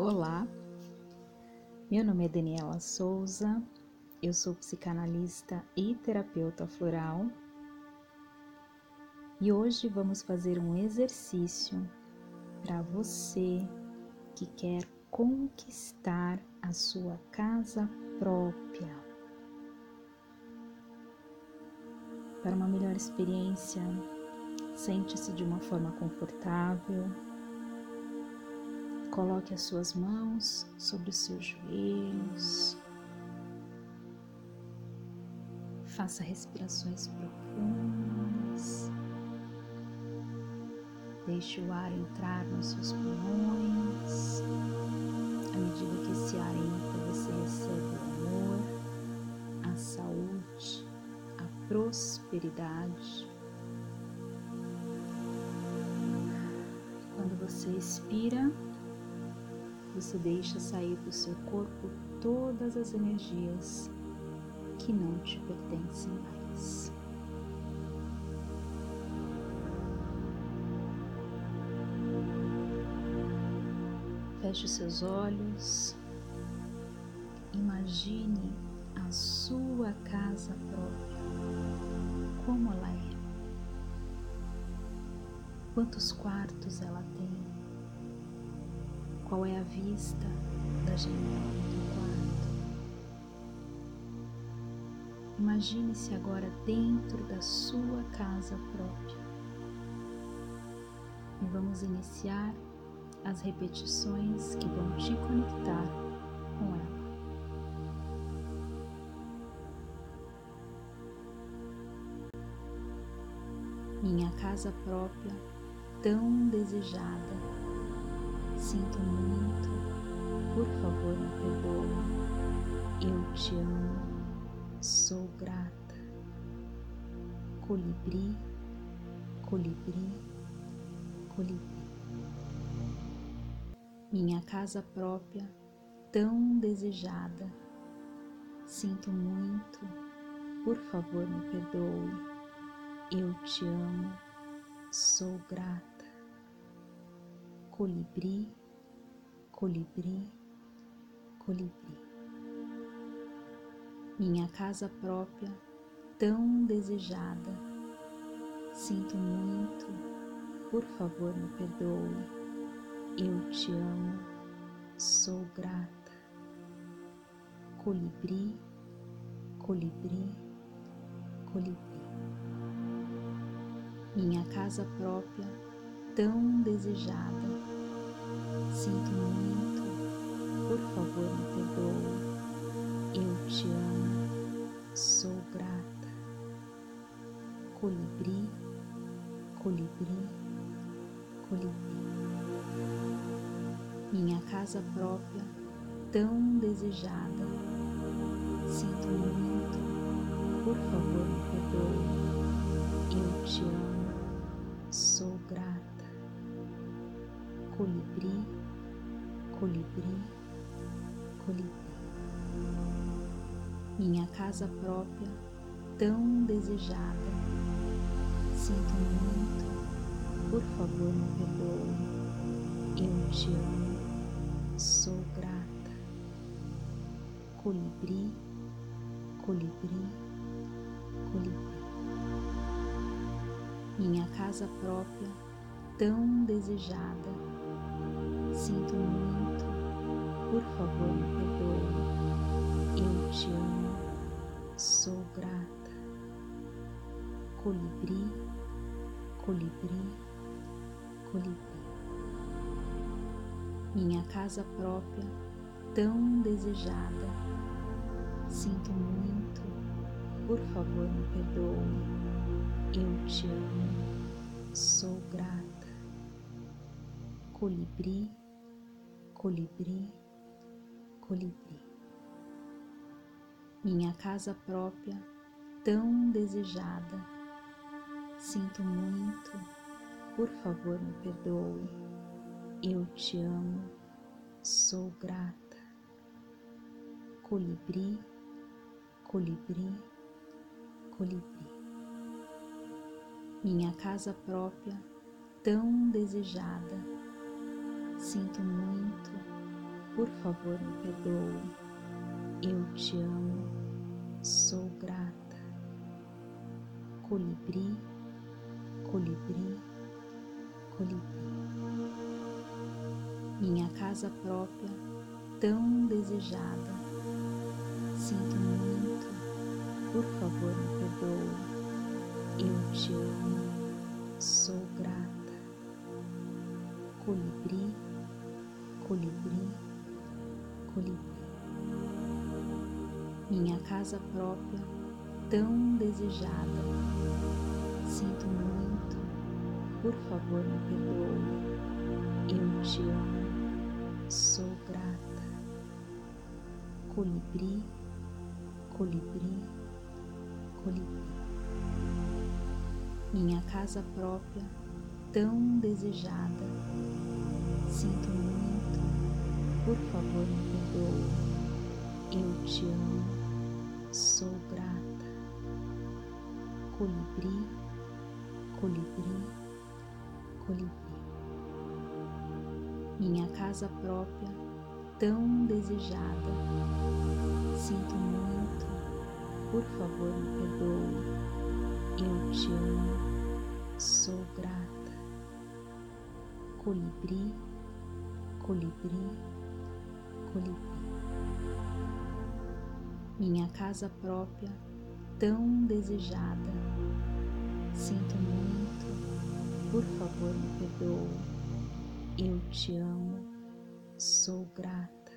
Olá, meu nome é Daniela Souza, eu sou psicanalista e terapeuta floral e hoje vamos fazer um exercício para você que quer conquistar a sua casa própria. Para uma melhor experiência, sente-se de uma forma confortável Coloque as suas mãos sobre os seus joelhos. Faça respirações profundas. Deixe o ar entrar nos seus pulmões. À medida que esse ar entra, você recebe o amor, a saúde, a prosperidade. Quando você expira, você deixa sair do seu corpo todas as energias que não te pertencem mais. Feche os seus olhos, imagine a sua casa própria, como ela é, quantos quartos ela tem qual é a vista da janela do quarto. Imagine-se agora dentro da sua casa própria. E vamos iniciar as repetições que vão te conectar com ela. Minha casa própria, tão desejada Sinto muito, por favor, me perdoe. Eu te amo, sou grata. Colibri, colibri, colibri. Minha casa própria, tão desejada. Sinto muito, por favor, me perdoe. Eu te amo, sou grata colibri, colibri, colibri. Minha casa própria, tão desejada. Sinto muito, por favor me perdoe. Eu te amo, sou grata. Colibri, colibri, colibri. Minha casa própria, tão desejada. Sinto muito, por favor me perdoe. Eu te amo, sou grata. Colibri, colibri, colibri. Minha casa própria, tão desejada. Sinto muito, por favor me perdoe. Eu te amo, colibri, colibri, colibri. Minha casa própria, tão desejada. Sinto muito, por favor me perdoe. Eu te amo, sou grata. Colibri, colibri, colibri. Minha casa própria, tão desejada Sinto muito, por favor me perdoe. Eu te amo, sou grata. Colibri, colibri, colibri. Minha casa própria, tão desejada. Sinto muito, por favor me perdoe. Eu te amo, sou grata. Colibri, colibri, colibri. Minha casa própria, tão desejada. Sinto muito, por favor me perdoe. Eu te amo, sou grata. Colibri, colibri, colibri. Minha casa própria, tão desejada Sinto muito, por favor me perdoe. Eu te amo, sou grata. Colibri, colibri, colibri. Minha casa própria, tão desejada. Sinto muito, por favor me perdoe. Eu te amo, sou grata. Colibri, colibri, colibri. Minha casa própria, tão desejada. Sinto muito, por favor me perdoe. Eu te amo, sou grata. Colibri, colibri, colibri. Minha casa própria, tão desejada. Sinto muito, por favor me perdoe. Eu te amo, sou grata. Colibri, colibri, colibri. Minha casa própria, tão desejada. Sinto muito, por favor me perdoe. Eu te amo, sou grata. Colibri, colibri, colibri. Minha casa própria, tão desejada. Sinto muito, por favor me perdoe. Eu te amo, sou grata.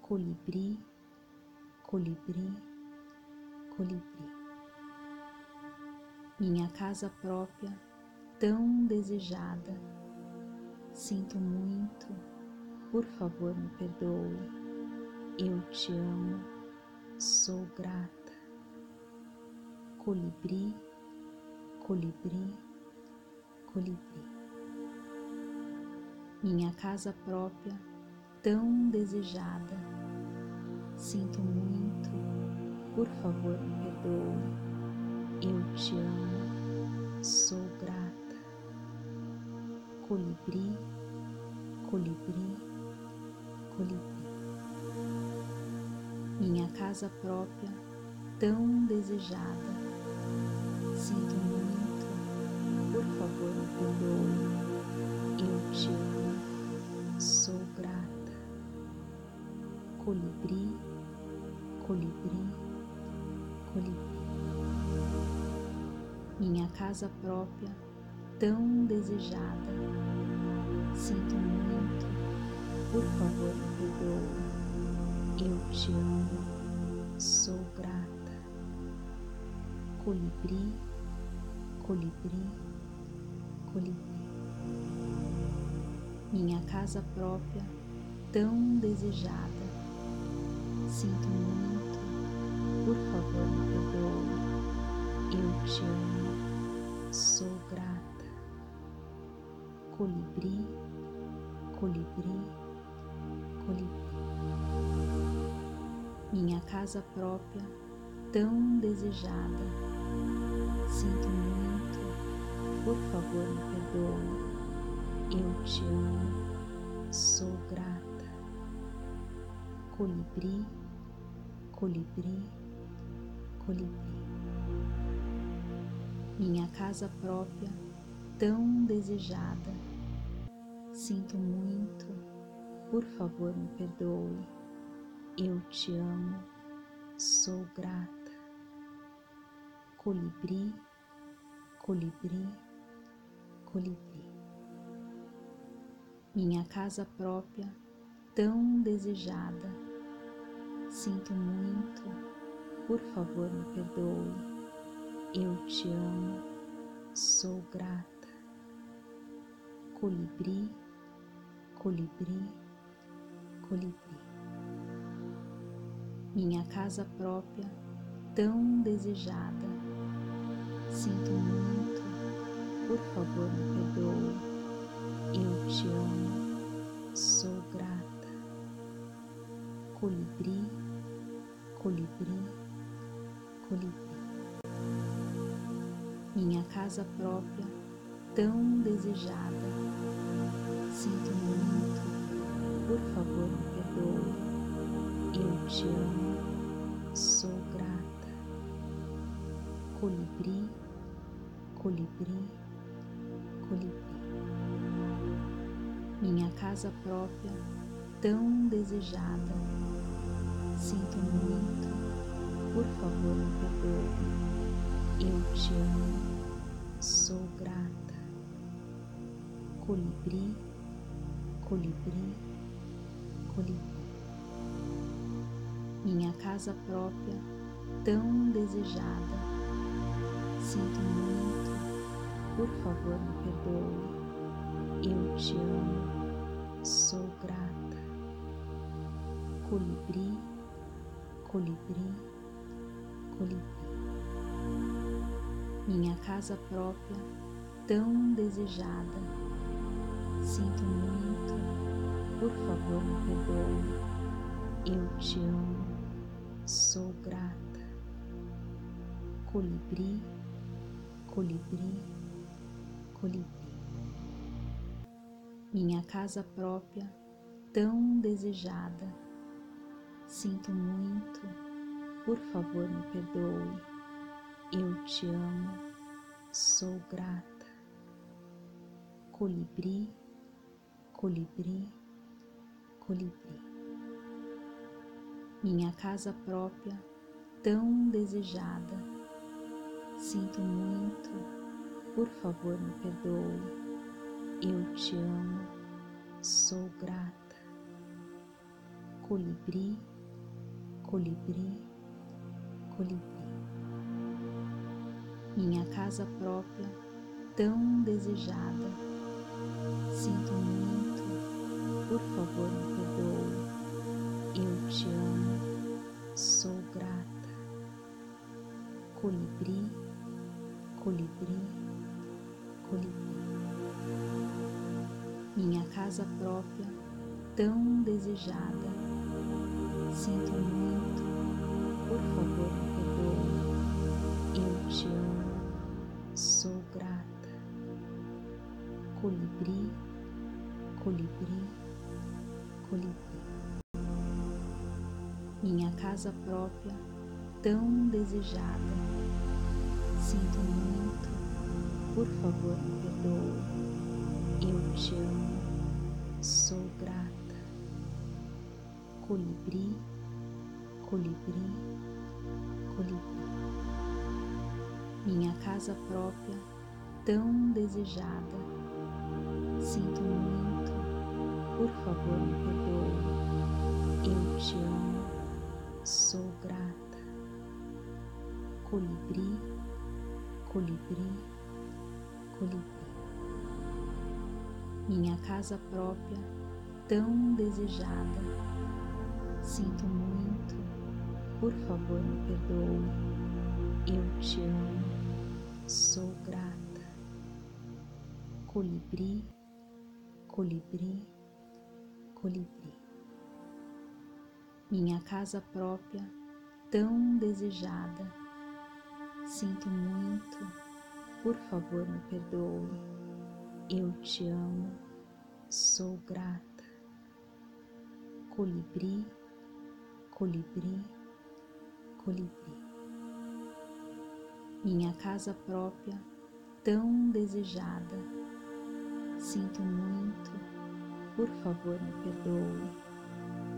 Colibri, colibri, colibri. Minha casa própria, tão desejada. Sinto muito, por favor me perdoe. Eu te amo, sou grata. Colibri, colibri, colibri. Minha casa própria, tão desejada. Sinto muito, por favor me perdoe. Eu te amo, sou grata. Colibri, colibri, colibri minha casa própria, tão desejada. Sinto muito, por favor me perdoe. Eu te amo, sou grata. Colibri, colibri, colibri. Minha casa própria, tão desejada. Sinto muito, por favor me perdoe. Eu te amo, sou grata. Colibri, colibri, colibri. Minha casa própria, tão desejada. Sinto muito, por favor me perdoe. Eu te amo, sou grata. Colibri, colibri, colibri minha casa própria, tão desejada. Sinto muito, por favor me perdoe. Eu te amo, sou grata. Colibri, colibri, colibri. Minha casa própria, tão desejada. Sinto muito, por favor me perdoe eu te amo, sou grata. Colibri, colibri, colibri. Minha casa própria, tão desejada. Sinto muito, por favor me perdoe. Eu te amo, sou grata. Colibri, colibri, colibri minha casa própria, tão desejada. Sinto muito, por favor me perdoe. Eu te amo, sou grata. Colibri, colibri, colibri. Minha casa própria, tão desejada. Sinto muito, por favor me perdoe. Eu te amo, sou grata. Colibri, colibri, colibri. Minha casa própria, tão desejada. Sinto muito, por favor me perdoe. Eu te amo, sou grata. Colibri, colibri, colibri. Minha casa própria, tão desejada. Sinto muito, por favor me perdoe. Eu te amo, sou grata. Colibri, colibri, colibri. Minha casa própria, tão desejada. Sinto muito, por favor me perdoe. Eu te amo, sou grata. Colibri, colibri, colibri. Minha casa própria, tão desejada. Sinto muito, por favor me perdoe. Eu te amo, sou grata. Colibri, colibri, colibri minha casa própria, tão desejada. Sinto muito, por favor me perdoe. Eu te amo, sou grata. Colibri, colibri, colibri. Minha casa própria, tão desejada. Sinto muito, por favor me perdoe. Eu te amo, sou grata. Colibri, colibri, colibri. Minha casa própria, tão desejada. Sinto muito, por favor me perdoe. Eu te amo, sou grata. Colibri, colibri, colibri minha casa própria, tão desejada. Sinto muito, por favor me perdoe. Eu te amo, sou grata. Colibri, colibri, colibri. Minha casa própria, tão desejada. Sinto muito, por favor me perdoe. Eu te amo sou grata. Colibri, colibri, colibri. Minha casa própria, tão desejada. Sinto muito, por favor me perdoe. Eu te amo, sou grata. Colibri, colibri, colibri minha casa própria, tão desejada. Sinto muito, por favor me perdoe. Eu te amo, sou grata. Colibri, colibri, colibri. Minha casa própria, tão desejada. Sinto muito, por favor me perdoe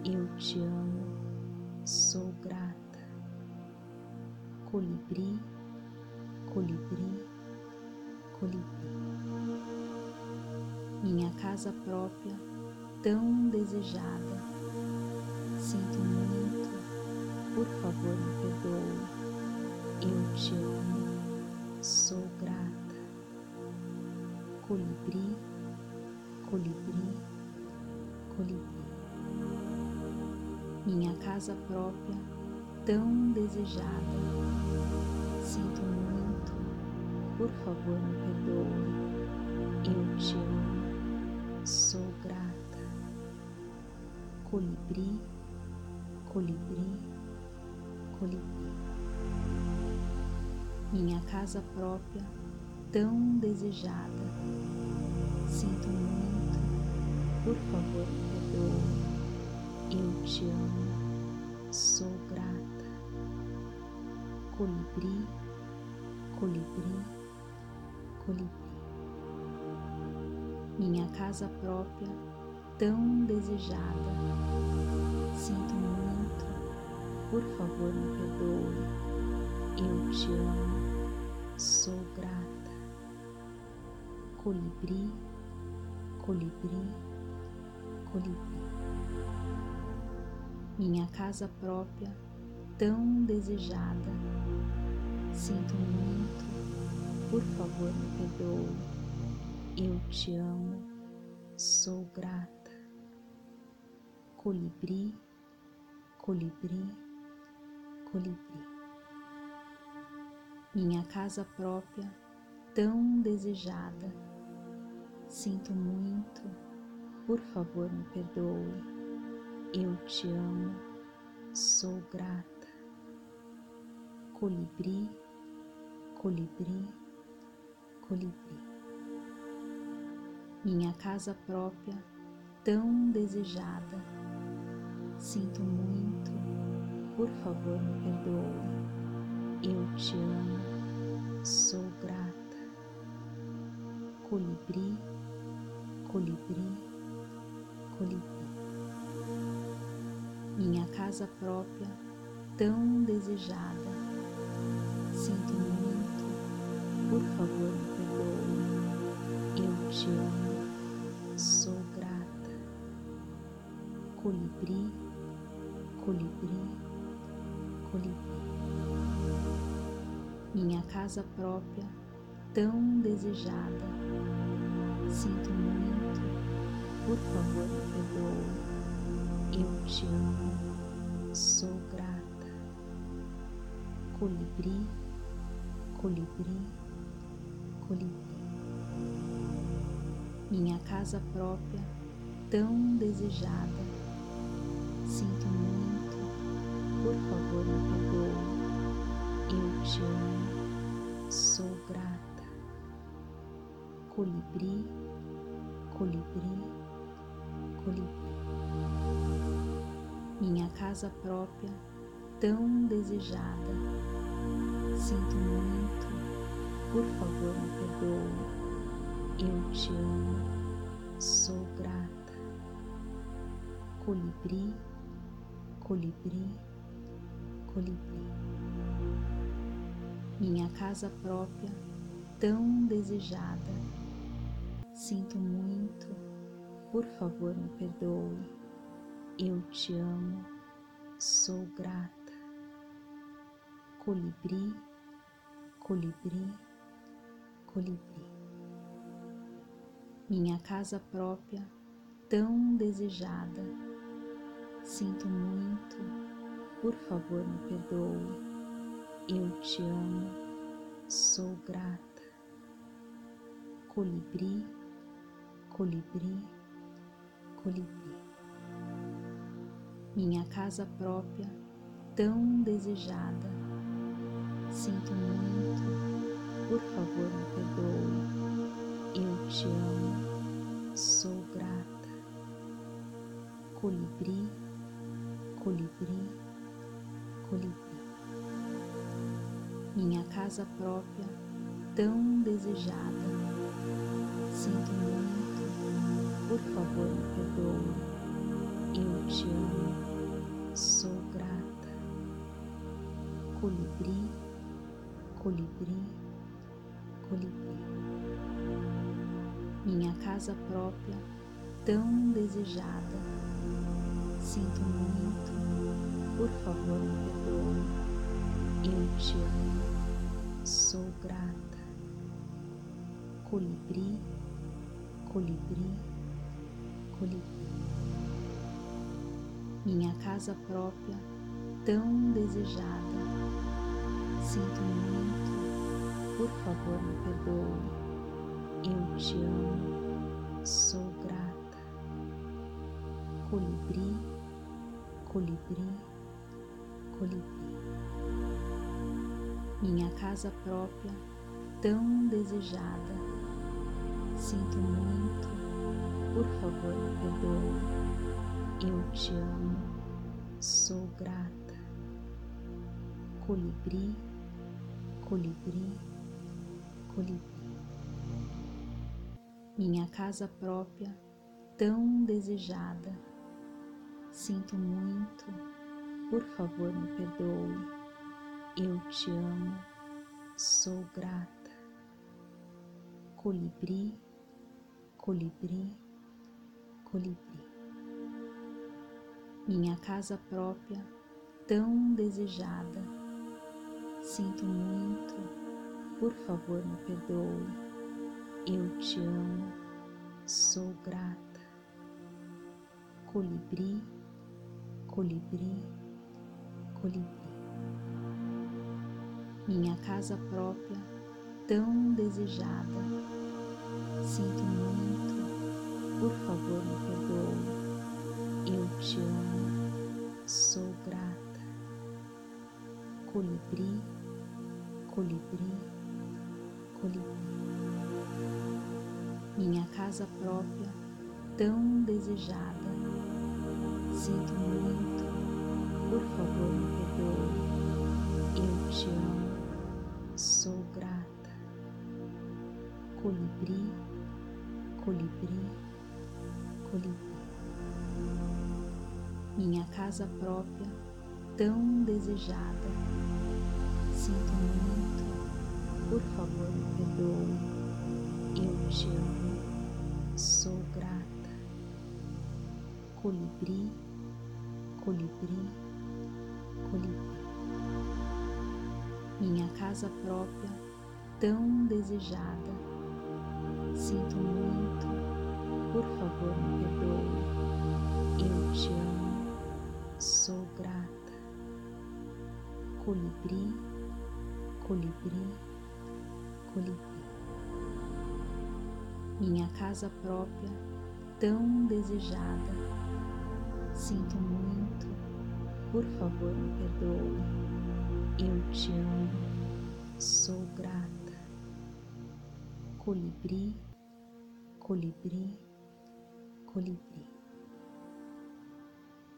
eu te amo, sou grata. Colibri, colibri, colibri. Minha casa própria, tão desejada. Sinto muito, por favor me perdoe. Eu te amo, sou grata. Colibri, colibri, colibri minha casa própria, tão desejada. Sinto muito, por favor me perdoe. Eu te amo, sou grata. Colibri, colibri, colibri. Minha casa própria, tão desejada. Sinto muito, por favor perdoe te amo, sou grata. Colibri, colibri, colibri. Minha casa própria, tão desejada. Sinto muito, por favor me perdoe. Eu te amo, sou grata. Colibri, colibri, colibri. Minha casa própria, tão desejada. Sinto muito, por favor me perdoe. Eu te amo, sou grata. Colibri, colibri, colibri. Minha casa própria, tão desejada. Sinto muito, por favor me perdoe. Eu te amo, sou grata. Colibri, colibri, colibri. Minha casa própria, tão desejada. Sinto muito, por favor me perdoe. Eu te amo, sou grata colibri, colibri, colibri. Minha casa própria, tão desejada. Sinto muito, por favor me perdoe. Eu te amo, sou grata. Colibri, colibri, colibri. Minha casa própria, tão desejada. Sinto muito, por favor me perdoe. Eu te amo, sou grata. Colibri, colibri, colibri. Minha casa própria, tão desejada. Sinto muito, por favor me perdoe. Eu te amo, sou grata colibri, colibri, colibri. Minha casa própria, tão desejada. Sinto muito, por favor me perdoe. Eu te amo, sou grata. Colibri, colibri, colibri. Minha casa própria, tão desejada Sinto muito, por favor me perdoe. Eu te amo, sou grata. Colibri, colibri, colibri. Minha casa própria, tão desejada. Sinto muito, por favor me perdoe. Eu te amo, sou grata. Colibri, colibri, colibri. Minha casa própria, tão desejada. Sinto muito, por favor me perdoe. Eu te amo, sou grata. Colibri, colibri, colibri. Minha casa própria, tão desejada. Sinto muito por favor, me perdoe. Eu te amo. Sou grata. Colibri, colibri, colibri. Minha casa própria, tão desejada. Sinto muito. Por favor, me perdoe. Eu te amo. Sou grata. Colibri, colibri colibri. Minha casa própria, tão desejada. Sinto muito, por favor me perdoe. Eu te amo, sou grata. Colibri, colibri, colibri. Minha casa própria, tão desejada. Sinto muito, por favor, me perdoe. Eu te amo, sou grata. Colibri, colibri, colibri. Minha casa própria, tão desejada. Sinto muito, por favor me perdoe. Eu te amo, sou grata. Colibri, colibri, colibri minha casa própria tão desejada. Sinto muito, por favor me perdoe. Eu te amo, sou grata. Colibri, colibri, colibri. Minha casa própria tão desejada. Sinto muito, por favor me perdoe eu te amo, sou grata. Colibri, colibri, colibri. Minha casa própria, tão desejada. Sinto muito, por favor me perdoe. Eu te amo, sou grata. Colibri, colibri, colibri minha casa própria tão desejada. Sinto muito, por favor me perdoe. Eu te amo, sou grata. Colibri, colibri, colibri. Minha casa própria tão desejada. Sinto muito, por favor me perdoe. Eu te amo sou grata. Colibri, colibri, colibri. Minha casa própria, tão desejada. Sinto muito, por favor me perdoe. Eu te amo, sou grata. Colibri, colibri, colibri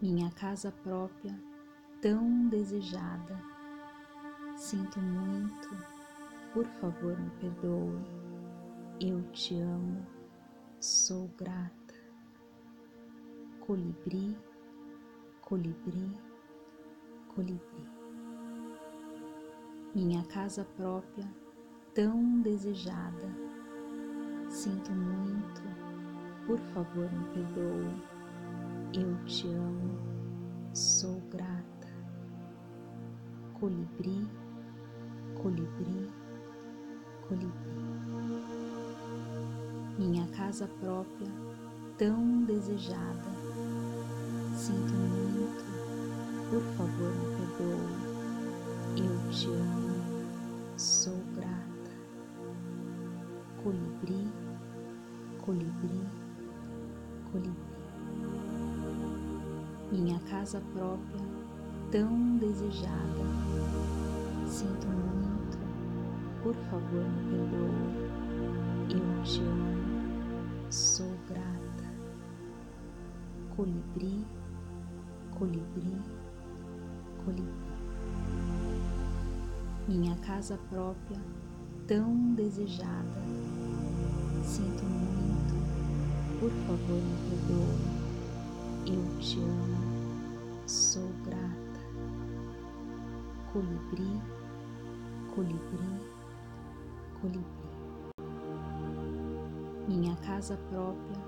minha casa própria tão desejada. Sinto muito, por favor me perdoe. Eu te amo, sou grata. Colibri, colibri, colibri. Minha casa própria tão desejada. Sinto muito, por favor me perdoe eu te amo, sou grata. Colibri, colibri, colibri. Minha casa própria, tão desejada. Sinto muito, por favor me perdoe. Eu te amo, sou grata. Colibri, colibri, colibri minha casa própria tão desejada. Sinto muito, por favor me perdoe. Eu te amo, sou grata. Colibri, colibri, colibri. Minha casa própria tão desejada. Sinto muito, por favor me perdoe. Eu te amo, sou grata. Colibri, colibri, colibri. Minha casa própria,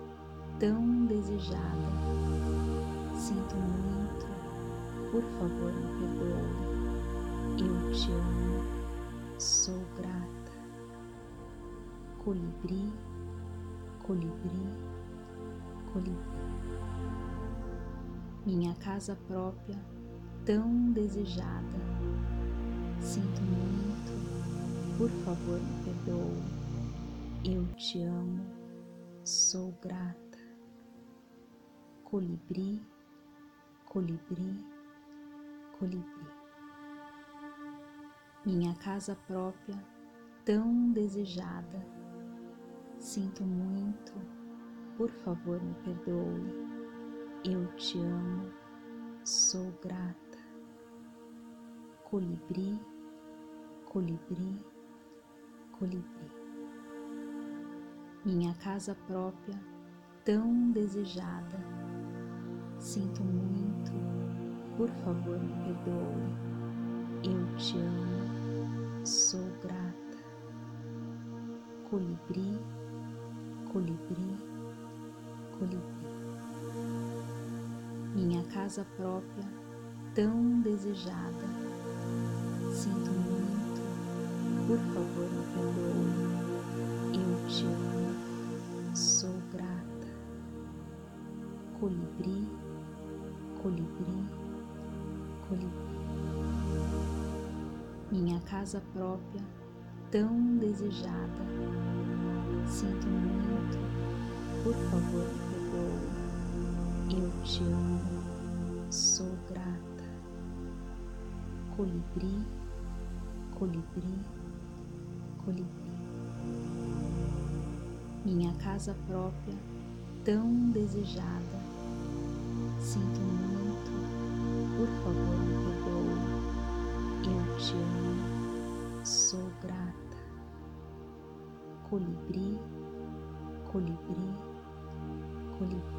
tão desejada. Sinto muito, por favor me perdoe. Eu te amo, sou grata. Colibri, colibri, colibri minha casa própria tão desejada. Sinto muito, por favor me perdoe. Eu te amo, sou grata. Colibri, colibri, colibri. Minha casa própria tão desejada. Sinto muito, por favor me perdoe eu te amo, sou grata. Colibri, colibri, colibri. Minha casa própria, tão desejada. Sinto muito, por favor me perdoe. Eu te amo, sou grata. Colibri, colibri, colibri minha casa própria tão desejada. Sinto muito, por favor me perdoe. Eu te amo, sou grata. Colibri, colibri, colibri. Minha casa própria tão desejada. Sinto muito, por favor Eu te amo, sou grata. Colibri, colibri, colibri. Minha casa própria, tão desejada. Sinto muito, por favor me perdoe. Eu te amo, sou grata. Colibri, colibri, colibri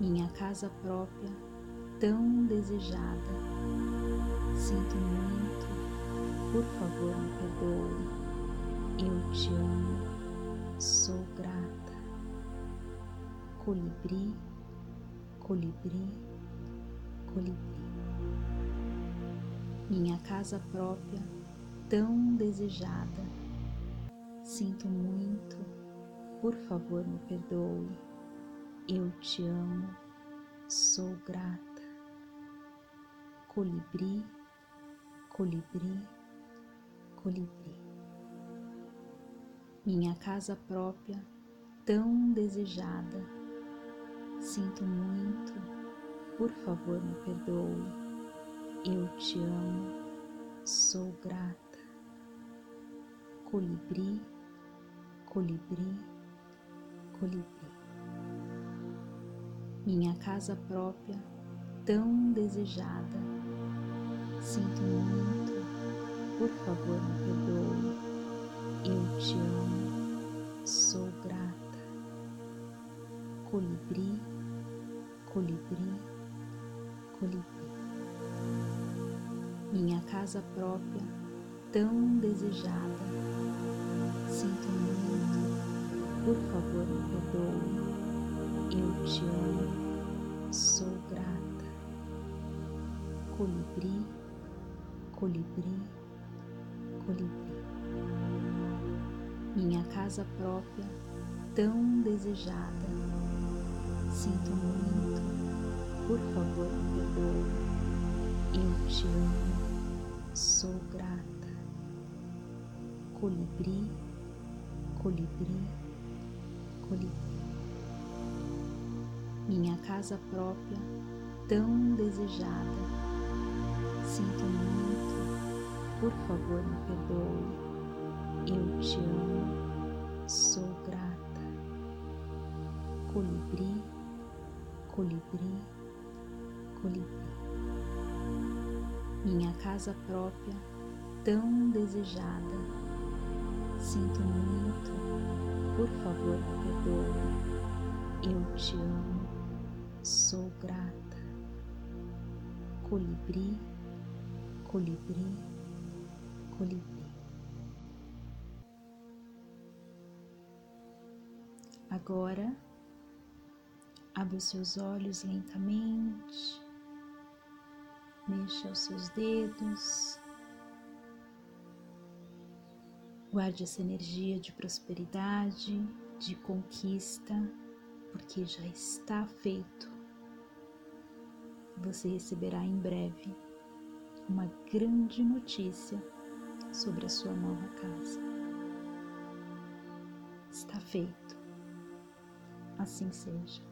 minha casa própria tão desejada. Sinto muito, por favor me perdoe. Eu te amo, sou grata. Colibri, colibri, colibri. Minha casa própria tão desejada. Sinto muito, por favor me perdoe eu te amo, sou grata. Colibri, colibri, colibri. Minha casa própria, tão desejada. Sinto muito, por favor me perdoe. Eu te amo, sou grata. Colibri, colibri, colibri minha casa própria tão desejada. Sinto muito, por favor me perdoe. Eu te amo, sou grata. Colibri, colibri, colibri. Minha casa própria tão desejada. Sinto muito, por favor me perdoe. Eu te amo, sou grata. Colibri, colibri, colibri. Minha casa própria, tão desejada. Sinto muito, por favor me perdoe. Eu te amo, sou grata. Colibri, colibri, colibri minha casa própria tão desejada. Sinto muito, por favor me perdoe. Eu te amo, sou grata. Colibri, colibri, colibri. Minha casa própria tão desejada. Sinto muito, por favor me perdoe. Eu te amo sou grata. Colibri, colibri, colibri. Agora, abra os seus olhos lentamente, mexa os seus dedos, guarde essa energia de prosperidade, de conquista, porque já está feito você receberá em breve uma grande notícia sobre a sua nova casa. Está feito. Assim seja.